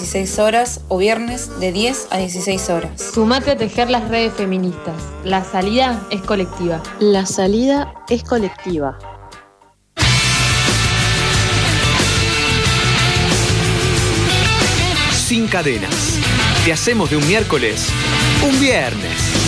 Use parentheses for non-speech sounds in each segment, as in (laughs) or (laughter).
16 horas o viernes de 10 a 16 horas. Sumate a tejer las redes feministas. La salida es colectiva. La salida es colectiva. Sin cadenas. Te hacemos de un miércoles un viernes.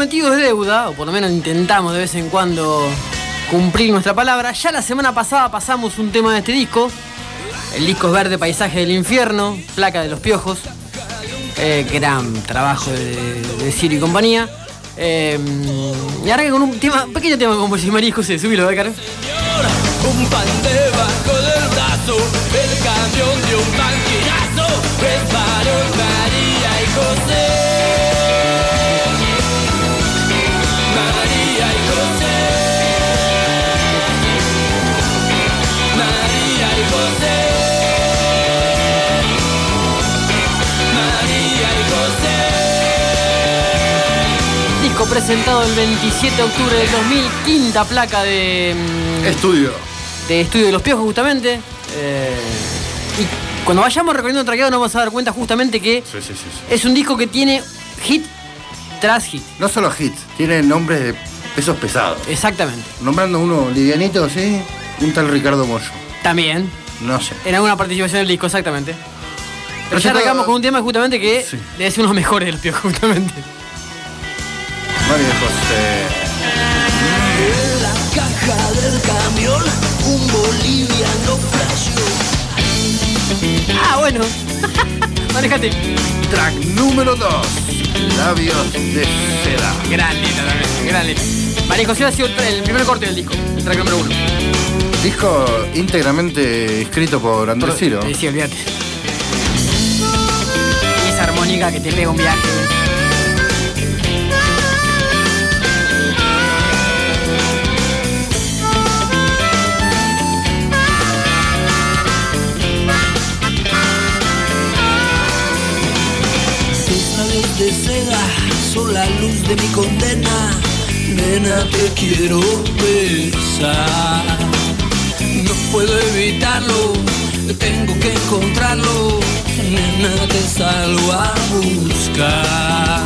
Prometido es deuda, o por lo menos intentamos de vez en cuando cumplir nuestra palabra. Ya la semana pasada pasamos un tema de este disco. El disco es Verde Paisaje del Infierno, Placa de los Piojos. Eh, gran trabajo de, de Ciro y compañía. Eh, y ahora con un tema, un pequeño tema como si María José, subilo, de cara. Un pan debajo del brazo, el presentado el 27 de octubre del 2000, quinta placa de. mm, Estudio. de Estudio de los Piojos, justamente. Eh, y cuando vayamos recorriendo el traqueado nos vamos a dar cuenta justamente que Sí, sí, sí, es un disco que tiene hit tras hit. No solo hits, tiene nombres de pesos pesados. Exactamente. Nombrando uno livianito, sí, un tal Ricardo Mollo. También. No sé. En alguna participación del disco, exactamente. Pero ya arrancamos con un tema justamente que ser uno de los mejores de los Piojos, justamente. En la caja del camión, un boliviano flasheó. Ah, bueno. (laughs) Manejate. Track número 2. Labios de seda. Gran letra también, gran letra. María José ha sido el, el primer corte del disco, el track número uno. Disco íntegramente escrito por Andrés Ciro. Sí, sí, olvídate. Y esa armónica que te pega un viaje. Son la luz de mi condena. Nena, te quiero besar. No puedo evitarlo, tengo que encontrarlo. Nena, te salgo a buscar.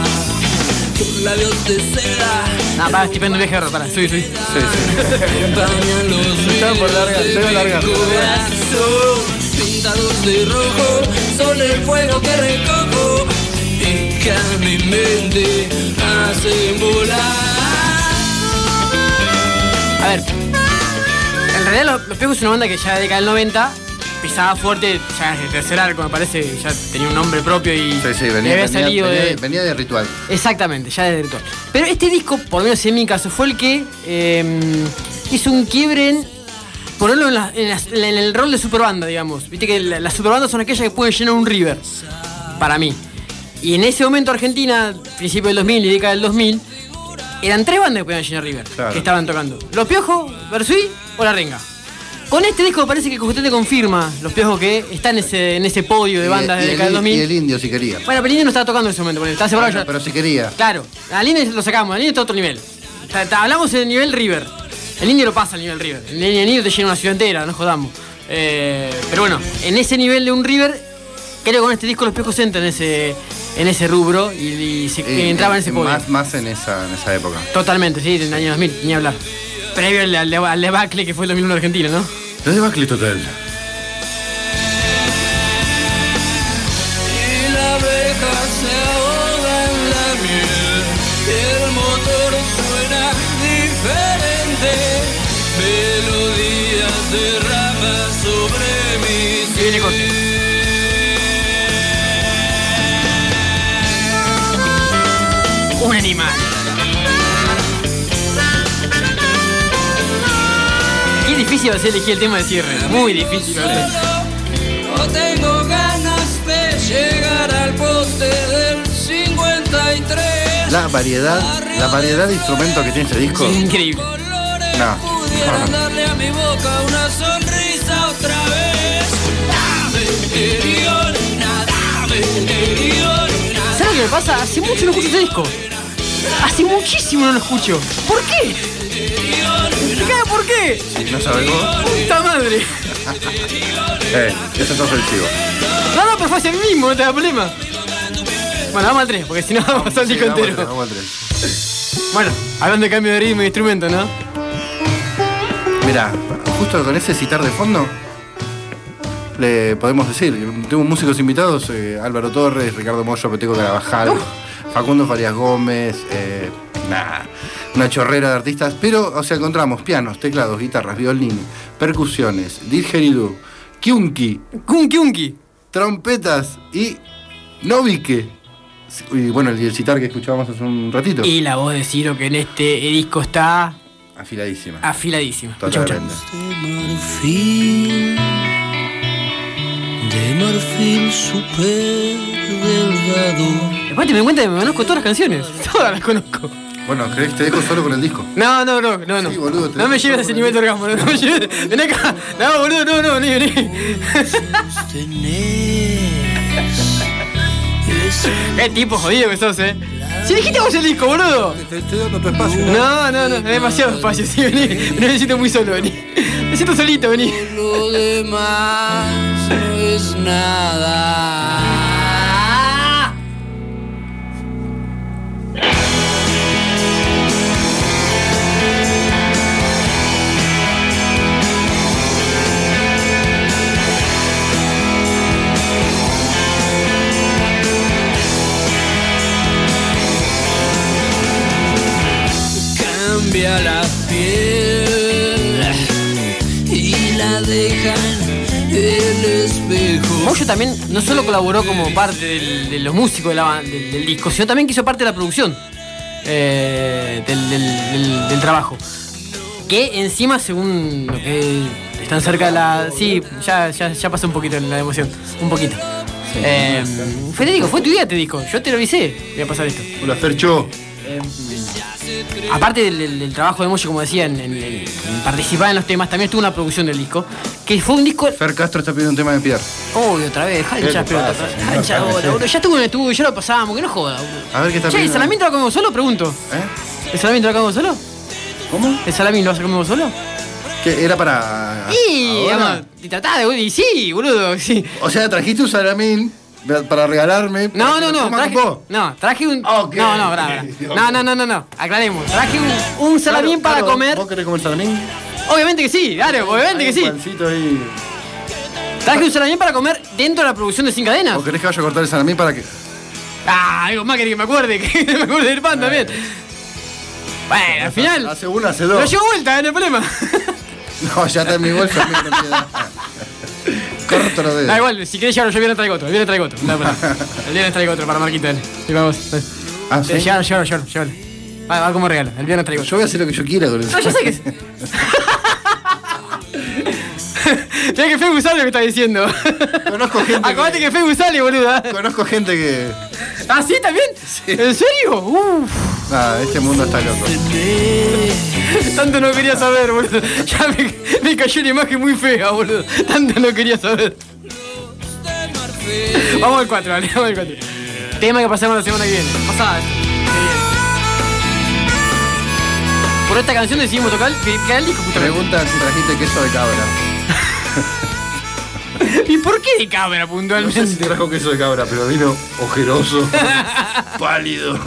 Tus labios de seda No, para, un viaje, para. Sí, sí. los (laughs) Estaba por de largar. mi corazón. Pintados de rojo, son el fuego que recojo y que a mi mente hacen volar. A ver. En realidad los, los es una banda que ya de década del 90 pisaba fuerte, ya desde el tercer arco me parece, ya tenía un nombre propio y Sí, sí, le venía, había salido venía de... de, venía de ritual. Exactamente, ya desde ritual. Pero este disco, por lo menos en mi caso, fue el que eh, hizo un quiebre en ponerlo en, la- en el rol de superbanda, digamos. Viste que la- las superbandas son aquellas que pueden llenar un river, para mí. Y en ese momento Argentina, principio del 2000 y década del 2000, eran tres bandas que podían llenar river, Claro. que estaban tocando. Los Piojos, Versuí o La Renga. Con este disco parece que Cojutete confirma los piojos que está en ese, en ese podio de bandas y, de el, década del 2000. y el indio si quería. Bueno, pero el indio no estaba tocando en ese momento, porque estaba separado Bueno, ya. pero si quería. Claro, al indio lo sacamos, al indio está a otro nivel. Hablamos del nivel River. El indio lo pasa al nivel River. El, el indio te llena una ciudad entera, no jodamos. Eh, pero bueno, en ese nivel de un River, creo que con este disco los piojos entran en ese, en ese rubro y, y se Eh, entraban en ese podio. Más, más en, esa, en esa época. Totalmente, sí, en el año 2000, ni hablar. Previo al, al, al debacle que fue el 2001 de Argentina, ¿no? Lo de Buckley Total. Difícil va a ser elegir el tema de cierre. Muy difícil. va a ser. No tengo ganas de llegar al poste del 53. La variedad, la variedad de instrumentos que tiene este disco. Increíble. No. Pudieran darle a mi boca una sonrisa otra vez. Dame. ¿Sabes lo que me pasa? Hace mucho no escucho este disco. Hace muchísimo no lo escucho. ¿Por qué? ¿Me cae por qué? ¿No sabes vos? ¡Puta madre! (laughs) Eh, eso es ofensivo. No, no, pero fue mí mismo, no te da problema. Bueno, vamos al 3, porque si no (laughs) vamos a pasar el Sí, disco al entero. vamos al tren. Bueno, hablando de cambio de ritmo y instrumento, ¿no? Mirá, justo con ese citar de fondo, le podemos decir, tengo músicos invitados, eh, Álvaro Torres, Ricardo Moyo, Peteco Carabajal, Facundo Farias Gómez, eh, nah, una chorrera de artistas, pero, o sea, encontramos pianos, teclados, guitarras, violín, percusiones, didgeridoo, kiunki, Kunki Unki. trompetas y novique. Y bueno, el, el citar que escuchábamos hace un ratito, Y la voz de Ciro que en este disco está afiladísima. afiladísima. Totalmente. De marfil, de marfil super delgado. Después te me cuenta que me conozco todas las canciones. (laughs) Todas las conozco. Bueno, ¿crees que te dejo solo con el disco? No, no, no, no, no. Sí, boludo, te- no me lleves a ese nivel de orgasmo, no, no me lleves. Ven acá. No, boludo, no, no, vení, vení. Qué tipo jodido que sos, eh. Si dijiste vos el disco, boludo. Te estoy dando tu espacio. No, no, no, es demasiado espacio, sí, vení. Me siento muy solo, vení. Me siento solito, vení. Lo demás no es nada. Cambia la piel y la dejan el espejo. Moyo también no solo colaboró como parte del- de los músicos de la ban- del, del disco, sino también que hizo parte de la producción eh, del, del- del- del trabajo. Que encima, según lo que están cerca de la. Sí, ya, ya, ya pasó un poquito la emoción. Un poquito. Eh, Federico, fue tu día este disco. Yo te lo avisé. Voy a pasar esto. Hola, Fercho. Aparte del, del- del trabajo de Moyo, como decía, en, en- en participar en los temas, también estuvo una producción del disco. Que fue un disco. Fer Castro está pidiendo un tema de Pierre. Uy, otra vez, dejá de ¿Qué hinchar te pelota. pasa, Dejá señor? de hinchar bola, boludo. Ya estuvo en el estudio, ya lo pasamos, que no joda. boludo. A ver qué está Che, ¿el salamín te lo comemos solo? Pregunto. ¿Eh? ¿El salamín te lo comemos solo? ¿Cómo? ¿El salamín lo vas a comer vos solo? ¿Qué era para. Y, ahora? vamos, y tratá de. Y sí, boludo, sí. O sea, trajiste un salamín para regalarme. No, no, que lo no, traje, no, traje un. Ok. No, no, brava. (laughs) No, no, no, no, no, aclaremos. Traje un, un salamín Claro, para claro, comer. ¿Vos querés comer salamín? Obviamente que sí, claro, obviamente que Hay sí. un pancito ahí. Traje un salamín para comer dentro de la producción de Sin Cadenas. ¿O querés que vaya a cortar el salamín para que.? Ah, algo más quería que me acuerde, (laughs) que me acuerde del pan también. Bueno, al final. Hace uno, hace Lo dos. llevo vuelta, no hay problema. (laughs) No, ya está en mi bolsa. Me. Corto los dedos. Da igual, si querés llevarlo, yo el viernes traigo otro. El viernes traigo otro. No. (laughs) El viernes traigo otro para Marquita. dale. Sí, vamos. dale. Ah, Eh, ¿sí? Llévalo, llévalo, llévalo, llévalo. Va, va como regalo. El viernes traigo otro. Yo voy a hacer lo que yo quiera con el No, yo sé que (laughs) (laughs) es. Mira que Facebook sale lo que está diciendo. Conozco gente. Acordate que... que Facebook sale, boluda. Conozco gente que. ¿Ah, sí, también? ¿En serio? Uf. Ah, este mundo está loco. (laughs) Tanto no quería saber, boludo. (laughs) Ya me, me cayó una imagen muy fea, boludo. Tanto no quería saber. Vamos al 4, vale, vamos al 4. Tema que pasamos la semana que viene. Pasada. viene. Por esta canción decidimos tocar que, que el disco justamente. Preguntan si trajiste queso de cabra. (laughs) ¿Y por qué de cabra No puntualmente? sé si trajo queso de cabra, pero vino ojeroso, pálido.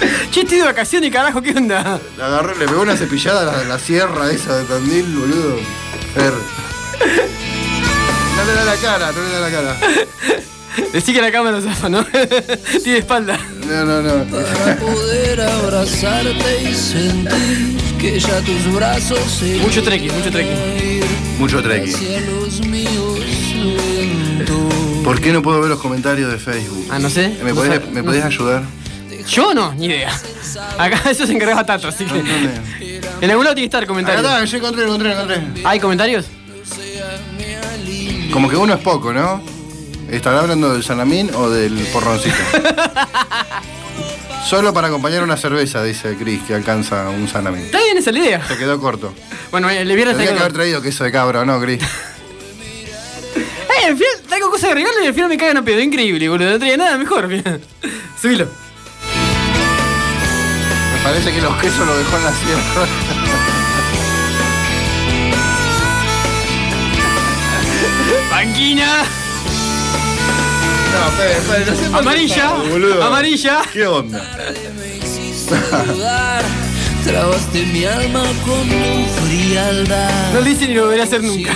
(laughs) Che, estoy de vacaciones, carajo, ¿qué onda? Le agarré, le pegó una cepillada a la, la sierra esa de Tandil, boludo. Fer. No le da la cara, no le da la cara. Decí que la cámara zafa, ¿no? (laughs) Tiene espalda. No, no, no. Para poder abrazarte y sentir que ya tus brazos se Mucho trekking, mucho trekking. Mucho trekking. ¿Por qué no puedo ver los comentarios de Facebook? Ah, no sé. ¿Me No podés, ¿me no podés sé. ayudar? Yo no, ni idea. Acá (laughs) eso se encargaba Tato, así que. En algún lado tiene que estar Acá comentarios. está, yo encontré, encontré, encontré. ¿Hay comentarios? Como que uno es poco, ¿no? ¿Estará hablando del salamín o del porroncito? (laughs) Solo para acompañar una cerveza, dice Chris, que alcanza un salamín. Está bien esa es la idea. Se quedó corto. Bueno, el viernes Tendría que haber traído queso de cabra, ¿o no, Chris? (laughs) Eh, al final traigo cosas de regalo y al final me cagan a pedo. Increíble, boludo. No traía nada mejor. Subilo. Parece que los quesos los dejó en la sierra. Banquina. No, espere, espere, no sé Amarilla. boludo. Amarilla. ¿Qué onda? Trabaste mi alma con tu frialdad. No lo hice ni lo volveré a hacer nunca.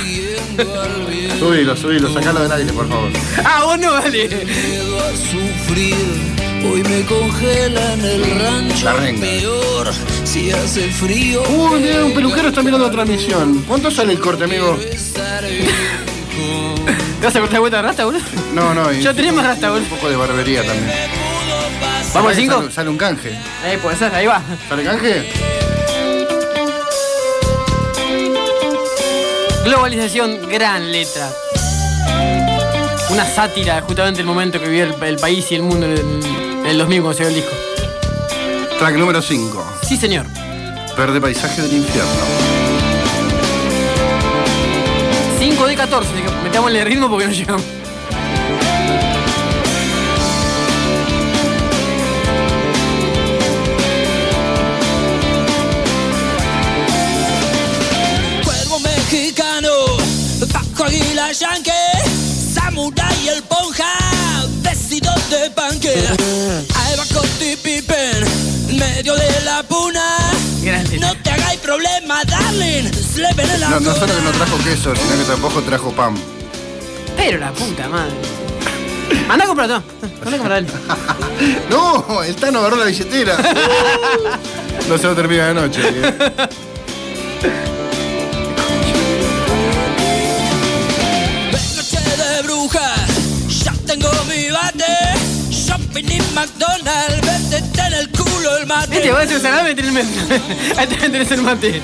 Subilo, subilo, sacalo del aire, por favor. Ah, vos no, dale. miedo a sufrir. Hoy me congela en el rancho La renga. peor. Si hace frío. Uh, mira, un peluquero está mirando la transmisión. ¿Cuánto sale el corte, amigo? ¿Te vas a cortar vuelta de rasta, boludo? No, no. y- Ya tenés más rasta, boludo. Un poco de barbería también. ¿Vamos al Sale- 5? Sale, sale un canje. Ahí puede ser, ahí va. ¿Sale canje? Globalización, gran letra. Una sátira, justamente el momento que vivió el, el país y el mundo en el, en el 2000 cuando se dio el disco. Track número 5. Sí, señor. Verde paisaje del infierno. 5 de 14, así que metámosle el ritmo porque no llegamos. Cuervo mexicano, Paco Aguila Yankee, Samurai el Ponja, de panque. Ahí va Coti Pippen, en medio de la puna. No te hagáis problema, darling, slepen en la No, no solo que no trajo queso, sino que tampoco trajo pan. Pero la puta madre. Anda a comprar, no. Anda a comprar él. (laughs) ¡No! El Tano agarró la billetera. (laughs) no se lo termina de noche. ¿eh? Noche de brujas, ya tengo mi bate. Shopping y McDonald's, métete en el culo el mate. Este va a ser salame, tenés el mate. (laughs) Ahí también tenés el mate.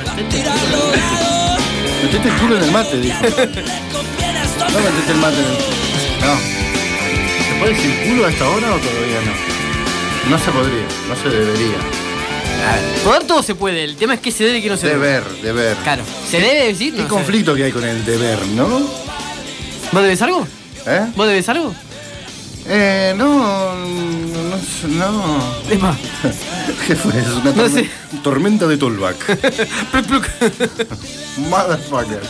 Metete el culo en el mate, estos No metete el mate en el... No. ¿Se puede decir culo a esta hora o todavía no? No se podría, no se debería. Poder todo se puede, el tema es que se debe y que no se debe. Deber, deber. Claro, ¿se debe decir? ¿Qué No sé. conflicto que hay con el deber, no? ¿Vos debes algo? ¿Eh? ¿Vos debes algo? Eh, no, no, no. Epa. (laughs) ¿Qué fue? Es una No torme- sé. tormenta de Tolbach. (laughs) (laughs) Motherfucker.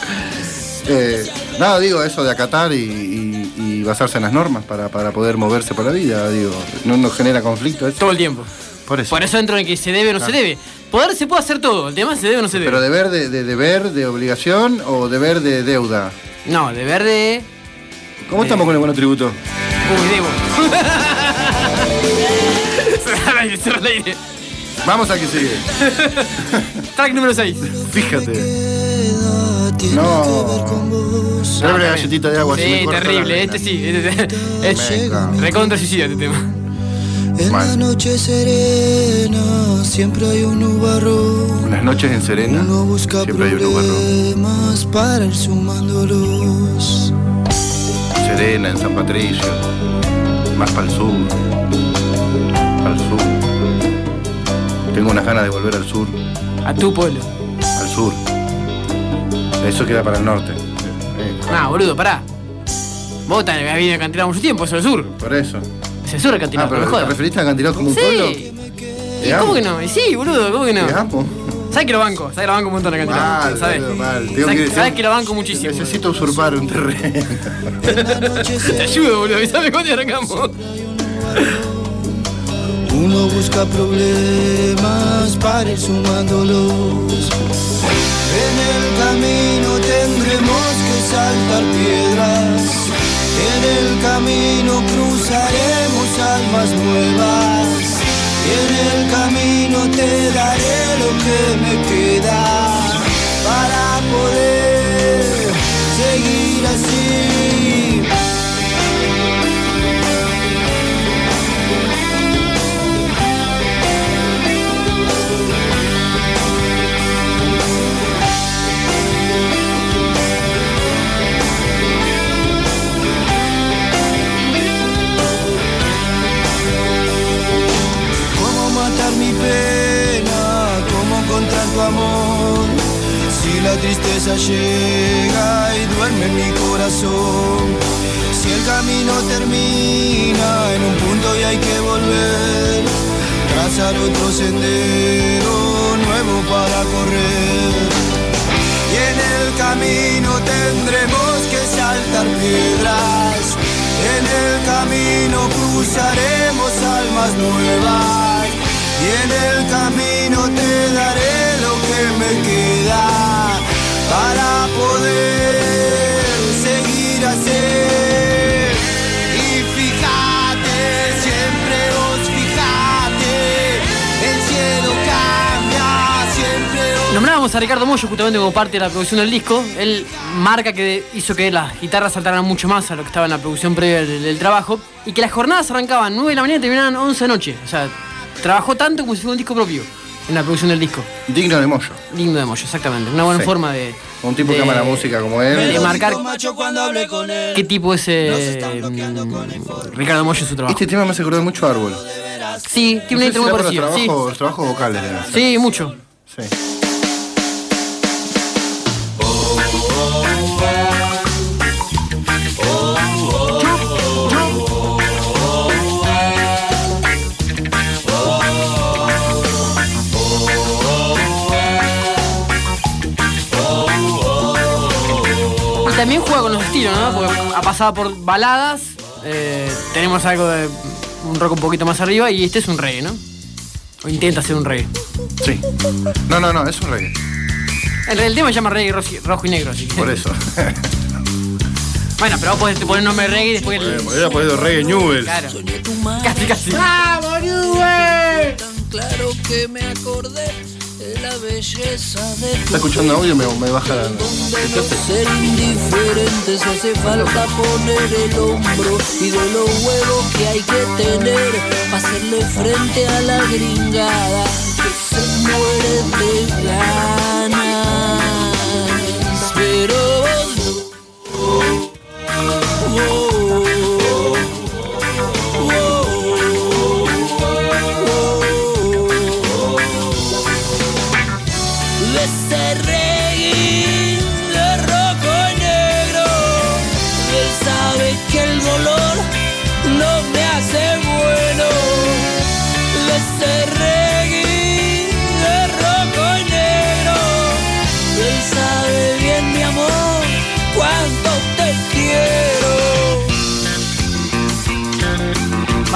Eh, nada, digo, eso de acatar y, y- y basarse en las normas para, para poder moverse por la vida, digo, no nos genera conflicto eso. Todo el tiempo. Por eso. Por eso entro en que se debe o no se debe. Poder se puede hacer todo, el tema es se debe o no se debe. Pero deber de, de deber, de obligación o deber de deuda. No, deber de. ¿Cómo estamos con el bono tributo? Uy, debo. Cerra el aire, cerra el aire. Vamos a que sigue. Track número 6. Fíjate. No. Dame una galletita de agua. Sí, terrible, este sí. Este, es Venga. recontra suicida este tema. En Mal. la noche serena siempre hay un nubarrón. Unas noches en Serena. Siempre hay un nubarrón. problemas para ir sumándolos. Serena, en San Patricio. Más para el sur. Para el sur. Tengo unas ganas de volver al sur. A tu pueblo. Al sur. Eso queda para el norte. Ah, boludo, pará. Vos te habías vivido en Acantilado mucho tiempo, eso es el sur. por eso. Es el sur de Ah, Acantilado, pero no me ¿te jodas. referiste a Acantilado como un pueblo? Sí. Te ¿Y amo. cómo que no? Y sí, boludo, ¿cómo que no? Te amo. ¿Sabes que lo banco? ¿Sabes que lo banco un montón en Acantilado? Mal, ¿Sabes? boludo, mal. Tengo ¿Sabes que- sabes que lo banco muchísimo? Necesito usurpar un terreno. (laughs) Te ayudo, boludo. ¿Sabes cuándo arrancamos? Uno busca problemas para ir sumándolos. En el camino tendremos que saltar piedras. En el camino cruzaremos almas nuevas. Y en el camino te daré lo que me queda para poder seguir así. Tristeza llega y duerme en mi corazón, si el camino termina en un punto y hay que volver, trazar otro sendero nuevo para correr. Y en el camino tendremos que saltar piedras. En el camino cruzaremos almas nuevas. Y en el camino te daré lo que me queda para poder seguir así. Y fíjate, siempre vos fíjate, el cielo cambia, siempre vos Nombrábamos a Ricardo Mollo justamente como parte de la producción del disco. Él marca que hizo que las guitarras saltaran mucho más a lo que estaba en la producción previa del, del trabajo y que las jornadas arrancaban 9 de la mañana y terminaban 11 de la noche. O sea, trabajó tanto como si fuera un disco propio en la producción del disco. Digno de Moyo. Digno de Mollo, exactamente. Una buena Sí. forma de. Un tipo que ama la música como él. de marcar qué tipo es eh, Ricardo Mollo en su trabajo. Este tema me hace acordar mucho a Árbol. Sí, tiene una intro muy No sé si será por parecida. los Sí. trabajos, los trabajos vocales deben ser. sí, mucho. Sí. También juega con los estilos, ¿no? Porque ha pasado por baladas, eh, tenemos algo de un rock un poquito más arriba y este es un reggae, ¿no? O intenta ser un reggae. Sí. No, no, no, es un reggae. El, el tema se llama reggae rojo, rojo y negro, así que. Por eso. (laughs) Bueno, pero vos podés poner nombre reggae y después el. Hubiera podido reggae Newell. Claro. Casi, casi. tan claro que me acordé de la belleza de Está escuchando audio, me, me baja la. ser indiferentes hace falta poner el hombro y de los huevos que hay que tener hacerle frente a la gringada que se muere de ganas. Pero vos de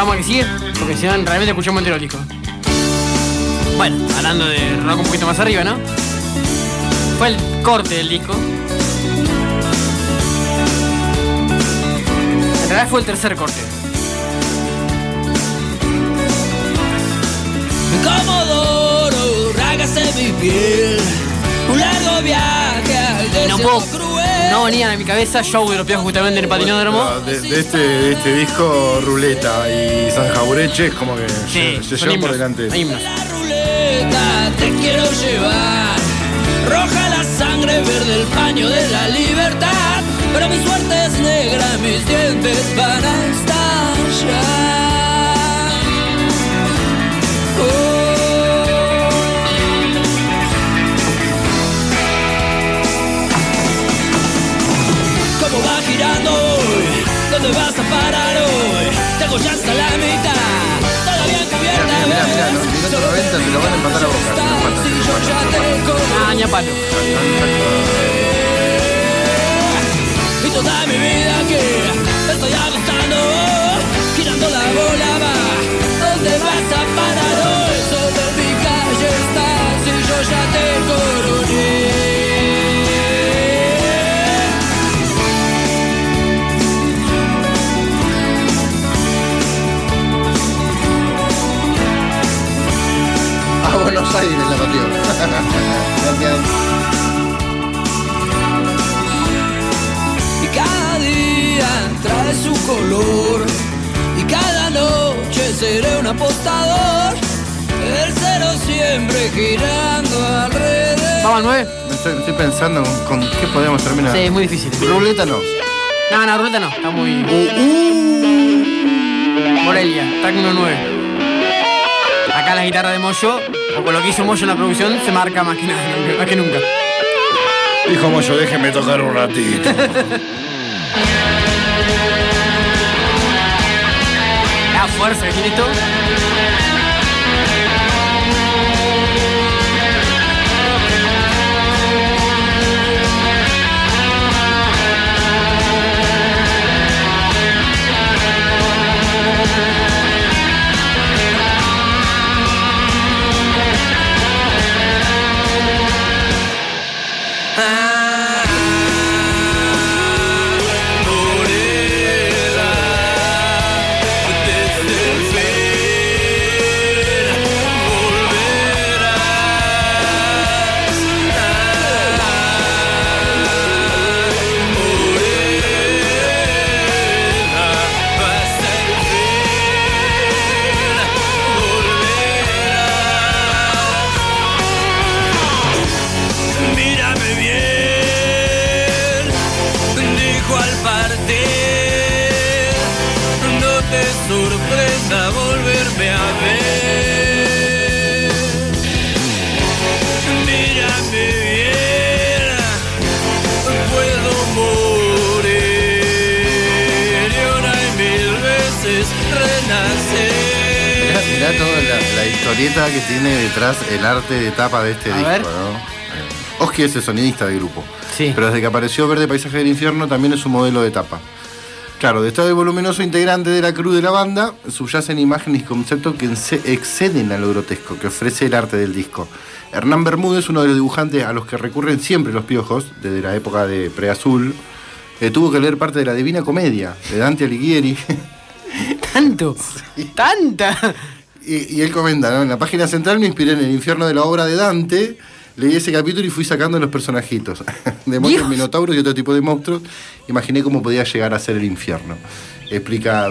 Vamos a que sigue, porque si no realmente escuchamos entero el disco. Bueno, hablando de rock un poquito más arriba, ¿no? Fue el corte del disco. En realidad fue el tercer corte. Rágase mi piel. Un largo viaje al No puedo. No venía a mi cabeza show de los piojos justamente en el patinódromo. De, de este, de este disco, Ruleta y San Jaureche es como que Sí, se, se son llevan por delante. La ruleta te quiero llevar. Roja la sangre, verde el paño de la libertad. Pero mi suerte es negra, mis dientes van a estallar. llego ya hasta la mitad. Todavía cubierta mira, mira, mira, no, si no te te lo van a empatar a boca. No si yo ya tengo. Ah, palo. Y toda mi vida aquí estoy agotando, girando la bola va. ¿Dónde vas a parar? Apostador. El cero siempre girando alrededor. Vamos al 9. Me Estoy, estoy pensando con qué podemos terminar. Sí, es muy difícil. Ruleta no. No, no, ruleta no. Está muy. Morelia, track número 9. Acá la guitarra de Moyo, o con lo que hizo Moyo en la producción, se marca más que, nada, (laughs) más que nunca. Dijo Moyo, déjeme tocar un ratito. (laughs) Fuerza que Mirá, toda la, la historieta que tiene detrás el arte de tapa de este A disco, ver. ¿no? Eh, Oski es el sonidista del grupo. Sí. Pero desde que apareció Verde Paisaje del Infierno también es un modelo de tapa. Claro, de estado voluminoso integrante de la crew de la banda, subyacen imágenes y conceptos que exceden a lo grotesco que ofrece el arte del disco. Hernán Bermúdez, uno de los dibujantes a los que recurren siempre los piojos, desde la época de Preazul, eh, tuvo que leer parte de la Divina Comedia de Dante Alighieri. (laughs) Tanto. (laughs) Tanta. Y, y él comenta, ¿no? En la página central me inspiré en el infierno de la obra de Dante, leí ese capítulo y fui sacando los personajitos. (laughs) Demonios, minotauros y otro tipo de monstruos. Imaginé cómo podía llegar a ser el infierno. Explica